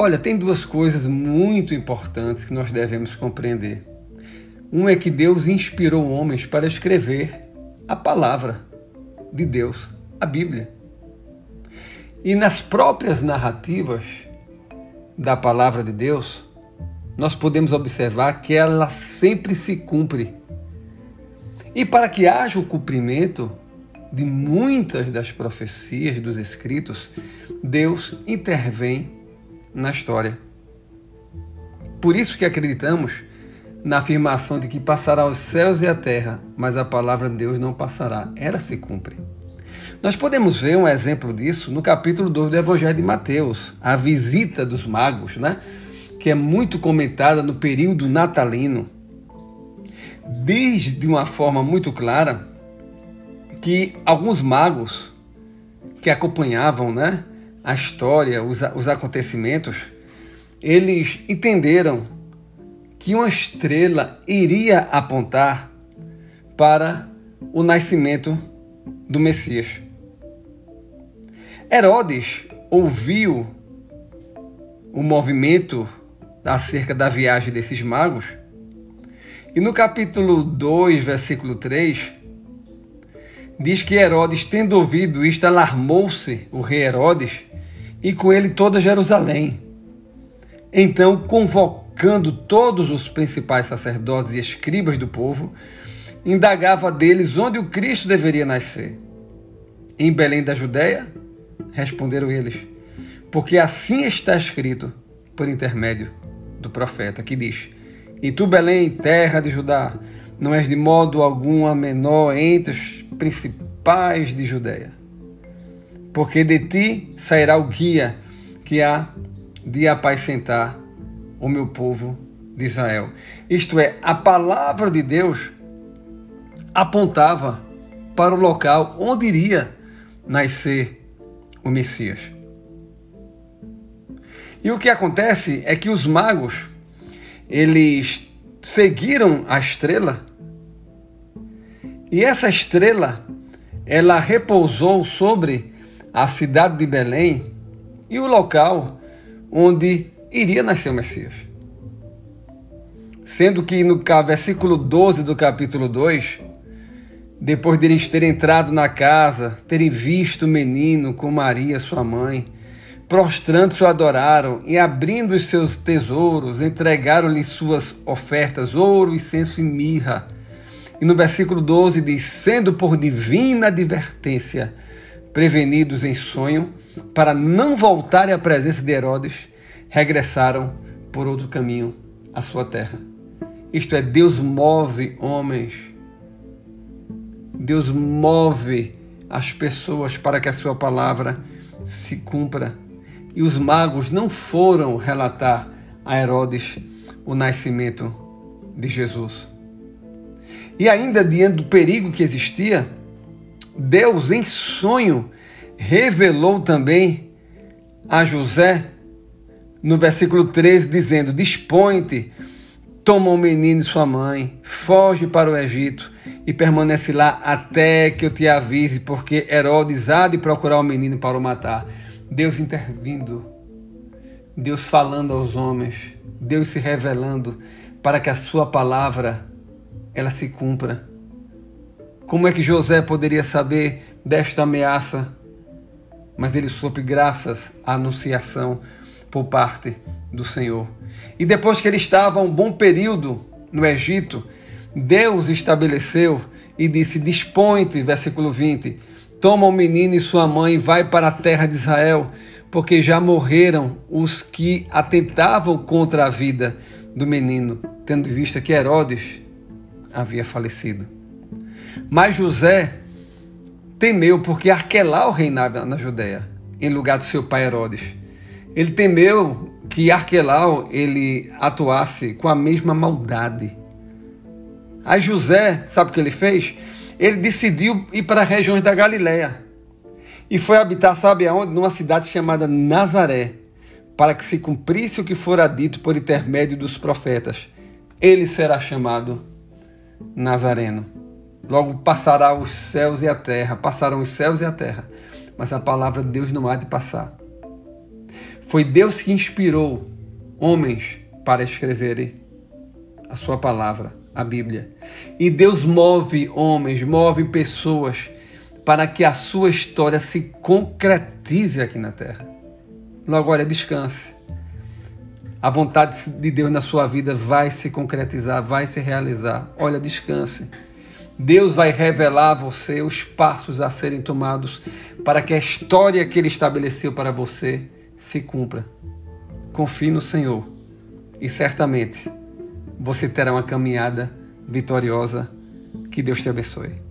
Olha, tem duas coisas muito importantes que nós devemos compreender. Um é que Deus inspirou homens para escrever a palavra de Deus, a Bíblia. E nas próprias narrativas da palavra de Deus, nós podemos observar que ela sempre se cumpre. E para que haja o cumprimento de muitas das profecias dos escritos, Deus intervém na história. Por isso que acreditamos na afirmação de que passará os céus e a terra, mas a palavra de Deus não passará. Ela se cumpre. Nós podemos ver um exemplo disso no capítulo 2 do Evangelho de Mateus, a visita dos magos, né? que é muito comentada no período natalino, diz de uma forma muito clara que alguns magos que acompanhavam né, a história, os, os acontecimentos, eles entenderam que uma estrela iria apontar para o nascimento do Messias. Herodes ouviu o movimento acerca da viagem desses magos. E no capítulo 2, versículo 3, diz que Herodes, tendo ouvido isto, alarmou-se, o rei Herodes, e com ele toda Jerusalém. Então, convocando todos os principais sacerdotes e escribas do povo, indagava deles onde o Cristo deveria nascer. Em Belém da Judéia? Responderam eles, porque assim está escrito por intermédio do profeta, que diz: E tu, Belém, terra de Judá, não és de modo algum a menor entre os principais de Judéia, porque de ti sairá o guia que há de apacentar o meu povo de Israel. Isto é, a palavra de Deus apontava para o local onde iria nascer o Messias. E o que acontece é que os magos, eles seguiram a estrela e essa estrela, ela repousou sobre a cidade de Belém e o local onde iria nascer o Messias. Sendo que no versículo 12 do capítulo 2, depois de eles terem entrado na casa, terem visto o menino com Maria, sua mãe, prostrando-se o adoraram e abrindo os seus tesouros, entregaram-lhe suas ofertas, ouro, incenso e mirra. E no versículo 12 diz: sendo por divina advertência prevenidos em sonho, para não voltarem à presença de Herodes, regressaram por outro caminho à sua terra. Isto é, Deus move homens, Deus move as pessoas para que a sua palavra se cumpra e os magos não foram relatar a Herodes o nascimento de Jesus. E ainda diante do perigo que existia, Deus em sonho revelou também a José no versículo 13, dizendo: Dispõe-te, toma o menino e sua mãe, foge para o Egito e permanece lá até que eu te avise, porque Herodes há de procurar o menino para o matar. Deus intervindo, Deus falando aos homens, Deus se revelando para que a sua palavra ela se cumpra. Como é que José poderia saber desta ameaça? Mas ele soube graças à anunciação por parte do Senhor. E depois que ele estava um bom período no Egito, Deus estabeleceu e disse: Dispõe-te, versículo 20, Toma o menino e sua mãe e vai para a terra de Israel, porque já morreram os que atentavam contra a vida do menino, tendo visto que Herodes havia falecido. Mas José temeu porque Arquelau reinava na Judéia, em lugar do seu pai Herodes. Ele temeu que Arquelau ele atuasse com a mesma maldade. Aí José, sabe o que ele fez? ele decidiu ir para as regiões da Galiléia e foi habitar, sabe aonde? Numa cidade chamada Nazaré, para que se cumprisse o que fora dito por intermédio dos profetas. Ele será chamado Nazareno. Logo passará os céus e a terra, passarão os céus e a terra, mas a palavra de Deus não há de passar. Foi Deus que inspirou homens para escreverem a sua palavra, a Bíblia. E Deus move homens, move pessoas para que a sua história se concretize aqui na terra. Logo, olha, descanse. A vontade de Deus na sua vida vai se concretizar, vai se realizar. Olha, descanse. Deus vai revelar a você os passos a serem tomados para que a história que Ele estabeleceu para você se cumpra. Confie no Senhor e certamente você terá uma caminhada vitoriosa. Que Deus te abençoe.